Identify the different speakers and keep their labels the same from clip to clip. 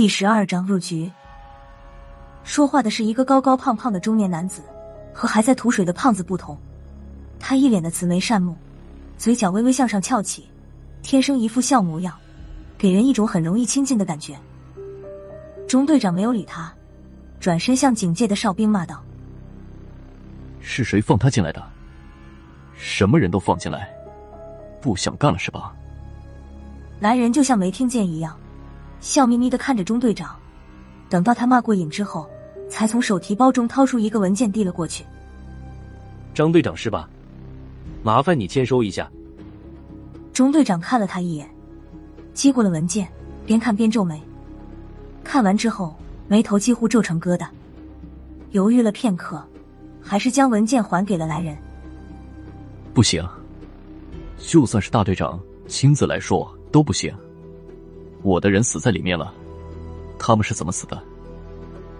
Speaker 1: 第十二章入局。说话的是一个高高胖胖的中年男子，和还在吐水的胖子不同，他一脸的慈眉善目，嘴角微微向上翘起，天生一副笑模样，给人一种很容易亲近的感觉。中队长没有理他，转身向警戒的哨兵骂道：“
Speaker 2: 是谁放他进来的？什么人都放进来，不想干了是吧？”
Speaker 1: 来人就像没听见一样。笑眯眯的看着钟队长，等到他骂过瘾之后，才从手提包中掏出一个文件递了过去。
Speaker 3: 张队长是吧？麻烦你签收一下。
Speaker 1: 钟队长看了他一眼，接过了文件，边看边皱眉。看完之后，眉头几乎皱成疙瘩，犹豫了片刻，还是将文件还给了来人。
Speaker 2: 不行，就算是大队长亲自来说都不行。我的人死在里面了，他们是怎么死的？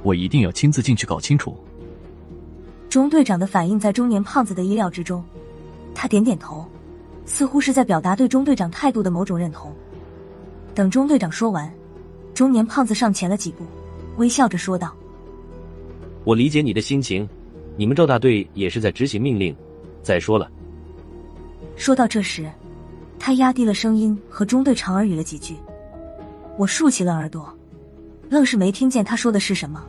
Speaker 2: 我一定要亲自进去搞清楚。
Speaker 1: 中队长的反应在中年胖子的意料之中，他点点头，似乎是在表达对中队长态度的某种认同。等中队长说完，中年胖子上前了几步，微笑着说道：“
Speaker 3: 我理解你的心情，你们赵大队也是在执行命令。再说了。”
Speaker 1: 说到这时，他压低了声音和中队长耳语了几句。我竖起了耳朵，愣是没听见他说的是什么。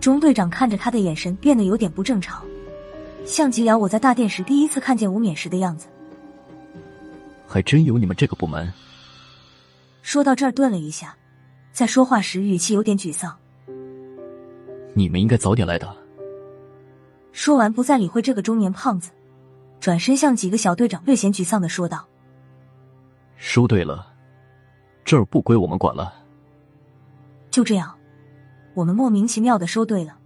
Speaker 1: 钟队长看着他的眼神变得有点不正常，像极了我在大殿时第一次看见吴冕时的样子。
Speaker 2: 还真有你们这个部门。
Speaker 1: 说到这儿，顿了一下，在说话时语气有点沮丧。
Speaker 2: 你们应该早点来的。
Speaker 1: 说完，不再理会这个中年胖子，转身向几个小队长略显沮丧的说道：“
Speaker 2: 说对了。”这儿不归我们管了。
Speaker 1: 就这样，我们莫名其妙的收队了。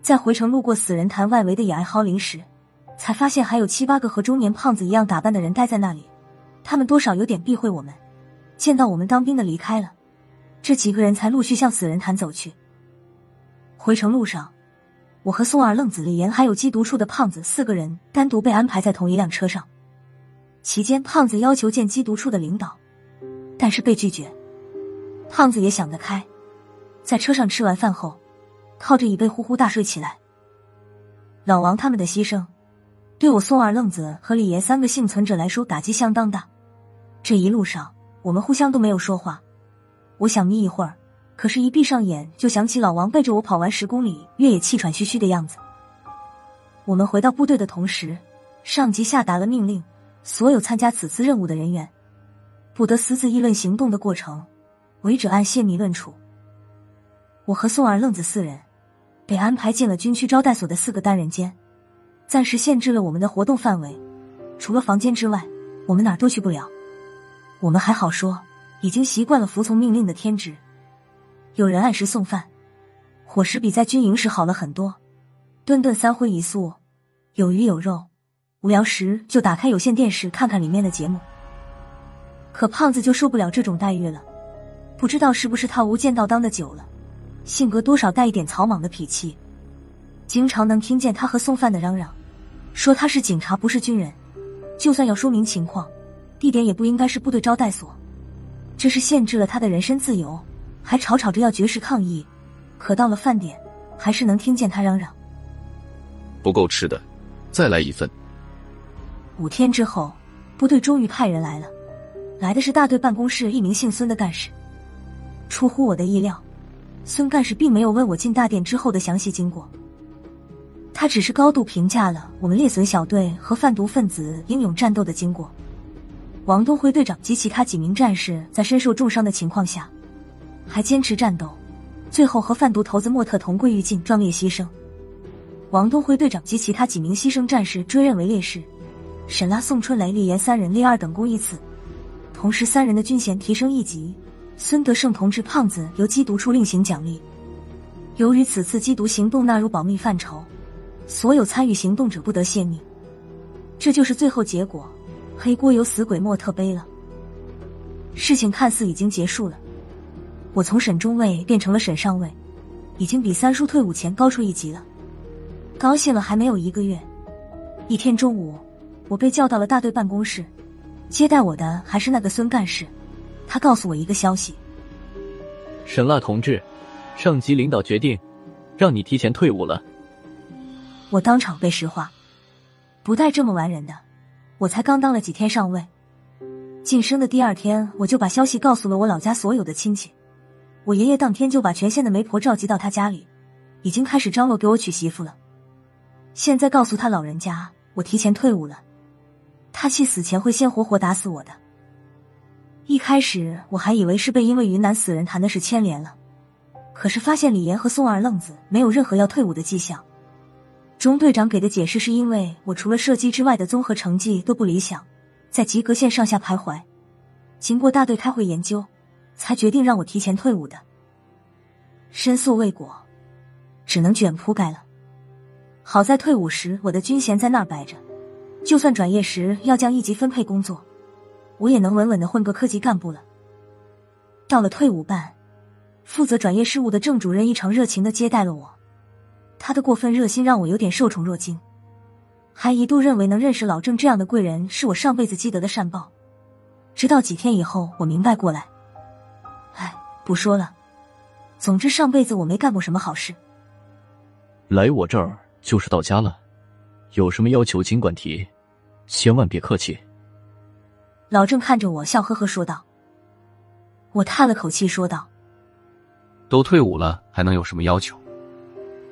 Speaker 1: 在回城路过死人潭外围的野爱蒿林时，才发现还有七八个和中年胖子一样打扮的人待在那里。他们多少有点避讳我们。见到我们当兵的离开了，这几个人才陆续向死人潭走去。回城路上，我和宋二、愣子、李岩还有缉毒处的胖子四个人单独被安排在同一辆车上。期间，胖子要求见缉毒处的领导。但是被拒绝。胖子也想得开，在车上吃完饭后，靠着椅背呼呼大睡起来。老王他们的牺牲，对我宋二愣子和李爷三个幸存者来说打击相当大。这一路上，我们互相都没有说话。我想眯一会儿，可是，一闭上眼就想起老王背着我跑完十公里越野气喘吁吁的样子。我们回到部队的同时，上级下达了命令，所有参加此次任务的人员。不得私自议论行动的过程，违者按泄密论处。我和宋二愣子四人被安排进了军区招待所的四个单人间，暂时限制了我们的活动范围。除了房间之外，我们哪儿都去不了。我们还好说，已经习惯了服从命令的天职。有人按时送饭，伙食比在军营时好了很多，顿顿三荤一素，有鱼有肉。无聊时就打开有线电视看看里面的节目。可胖子就受不了这种待遇了，不知道是不是他无间道当的久了，性格多少带一点草莽的脾气，经常能听见他和送饭的嚷嚷，说他是警察不是军人，就算要说明情况，地点也不应该是部队招待所，这是限制了他的人身自由，还吵吵着要绝食抗议。可到了饭点，还是能听见他嚷嚷：“
Speaker 4: 不够吃的，再来一份。”
Speaker 1: 五天之后，部队终于派人来了。来的是大队办公室一名姓孙的干事。出乎我的意料，孙干事并没有问我进大殿之后的详细经过，他只是高度评价了我们猎隼小队和贩毒分子英勇战斗的经过。王东辉队长及其他几名战士在身受重伤的情况下，还坚持战斗，最后和贩毒头子莫特同归于尽，壮烈牺牲。王东辉队长及其他几名牺牲战士追认为烈士，沈拉、宋春雷、厉岩三人列二等功一次。同时，三人的军衔提升一级。孙德胜同志、胖子由缉毒处另行奖励。由于此次缉毒行动纳入保密范畴，所有参与行动者不得泄密。这就是最后结果，黑锅由死鬼莫特背了。事情看似已经结束了，我从沈中尉变成了沈上尉，已经比三叔退伍前高出一级了。高兴了还没有一个月，一天中午，我被叫到了大队办公室。接待我的还是那个孙干事，他告诉我一个消息：
Speaker 2: 沈辣同志，上级领导决定让你提前退伍了。
Speaker 1: 我当场被石化，不带这么玩人的。我才刚当了几天上尉，晋升的第二天我就把消息告诉了我老家所有的亲戚。我爷爷当天就把全县的媒婆召集到他家里，已经开始张罗给我娶媳妇了。现在告诉他老人家我提前退伍了，他气死前会先活活打死我的。一开始我还以为是被因为云南死人谈的事牵连了，可是发现李岩和宋二愣子没有任何要退伍的迹象。中队长给的解释是因为我除了射击之外的综合成绩都不理想，在及格线上下徘徊。经过大队开会研究，才决定让我提前退伍的。申诉未果，只能卷铺盖了。好在退伍时我的军衔在那儿摆着，就算转业时要降一级分配工作，我也能稳稳的混个科级干部了。到了退伍办，负责转业事务的郑主任异常热情的接待了我。他的过分热心让我有点受宠若惊，还一度认为能认识老郑这样的贵人是我上辈子积德的善报。直到几天以后，我明白过来。哎，不说了，总之上辈子我没干过什么好事。
Speaker 2: 来我这儿就是到家了，有什么要求尽管提，千万别客气。
Speaker 1: 老郑看着我笑呵呵说道。我叹了口气说道：“
Speaker 4: 都退伍了，还能有什么要求？”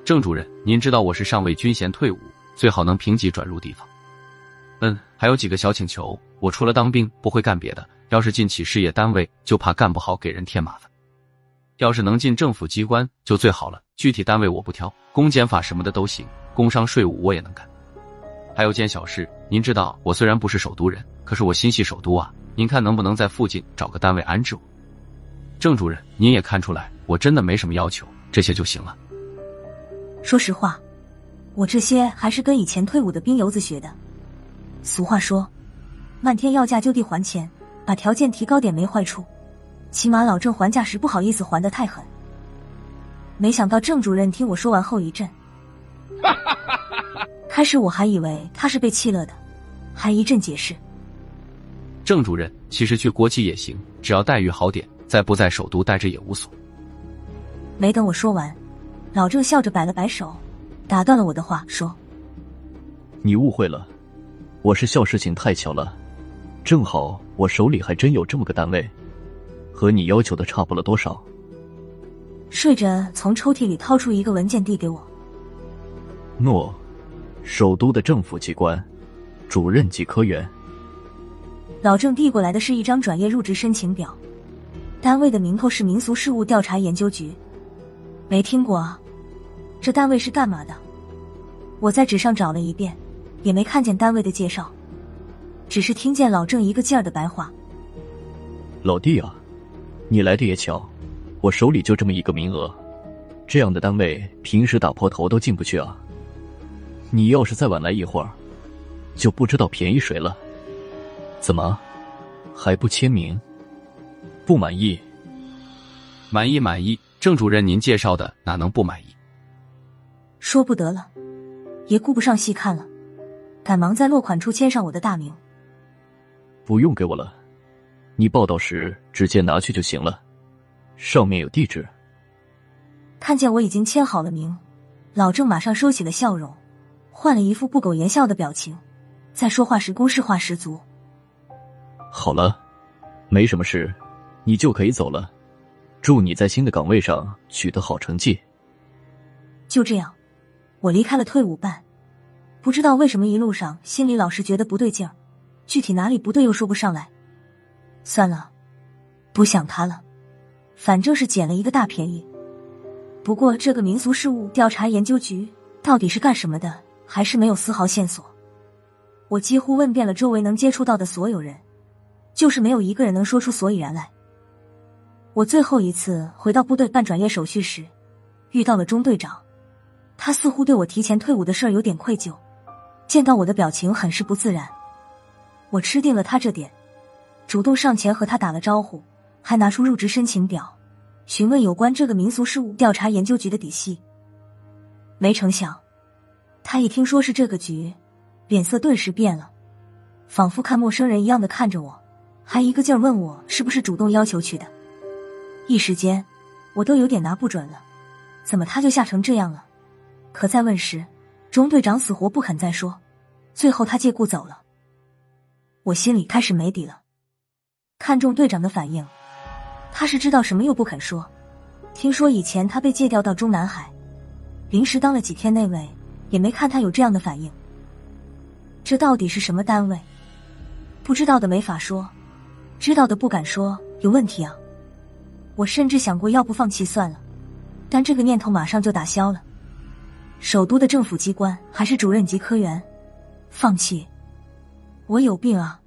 Speaker 4: 郑主任，您知道我是上尉军衔退伍，最好能平级转入地方。嗯，还有几个小请求。我除了当兵不会干别的，要是进企事业单位，就怕干不好给人添麻烦。要是能进政府机关就最好了，具体单位我不挑，公检法什么的都行，工商税务我也能干。还有件小事，您知道我虽然不是首都人，可是我心系首都啊，您看能不能在附近找个单位安置我？郑主任，您也看出来，我真的没什么要求，这些就行了。
Speaker 1: 说实话，我这些还是跟以前退伍的兵油子学的。俗话说，漫天要价就地还钱，把条件提高点没坏处。起码老郑还价时不好意思还的太狠。没想到郑主任听我说完后一震，开始我还以为他是被气乐的，还一阵解释。
Speaker 4: 郑主任，其实去国企也行，只要待遇好点，在不在首都待着也无所。
Speaker 1: 没等我说完。老郑笑着摆了摆手，打断了我的话，说：“
Speaker 2: 你误会了，我是笑事情太巧了，正好我手里还真有这么个单位，和你要求的差不了多少。”
Speaker 1: 睡着从抽屉里掏出一个文件递给我。
Speaker 2: 诺，首都的政府机关，主任级科员。
Speaker 1: 老郑递过来的是一张转业入职申请表，单位的名头是民俗事务调查研究局。没听过啊，这单位是干嘛的？我在纸上找了一遍，也没看见单位的介绍，只是听见老郑一个劲儿的白话。
Speaker 2: 老弟啊，你来的也巧，我手里就这么一个名额，这样的单位平时打破头都进不去啊。你要是再晚来一会儿，就不知道便宜谁了。怎么，还不签名？不满意？
Speaker 4: 满意，满意。郑主任，您介绍的哪能不满意？
Speaker 1: 说不得了，也顾不上细看了，赶忙在落款处签上我的大名。
Speaker 2: 不用给我了，你报道时直接拿去就行了，上面有地址。
Speaker 1: 看见我已经签好了名，老郑马上收起了笑容，换了一副不苟言笑的表情，在说话时公式化十足。
Speaker 2: 好了，没什么事，你就可以走了。祝你在新的岗位上取得好成绩。
Speaker 1: 就这样，我离开了退伍办。不知道为什么一路上心里老是觉得不对劲儿，具体哪里不对又说不上来。算了，不想他了，反正是捡了一个大便宜。不过这个民俗事务调查研究局到底是干什么的，还是没有丝毫线索。我几乎问遍了周围能接触到的所有人，就是没有一个人能说出所以然来。我最后一次回到部队办转业手续时，遇到了中队长，他似乎对我提前退伍的事儿有点愧疚，见到我的表情很是不自然。我吃定了他这点，主动上前和他打了招呼，还拿出入职申请表，询问有关这个民俗事务调查研究局的底细。没成想，他一听说是这个局，脸色顿时变了，仿佛看陌生人一样的看着我，还一个劲儿问我是不是主动要求去的。一时间，我都有点拿不准了，怎么他就吓成这样了？可再问时，钟队长死活不肯再说，最后他借故走了。我心里开始没底了。看中队长的反应，他是知道什么又不肯说。听说以前他被借调到中南海，临时当了几天内卫，也没看他有这样的反应。这到底是什么单位？不知道的没法说，知道的不敢说，有问题啊！我甚至想过，要不放弃算了，但这个念头马上就打消了。首都的政府机关还是主任级科员，放弃？我有病啊！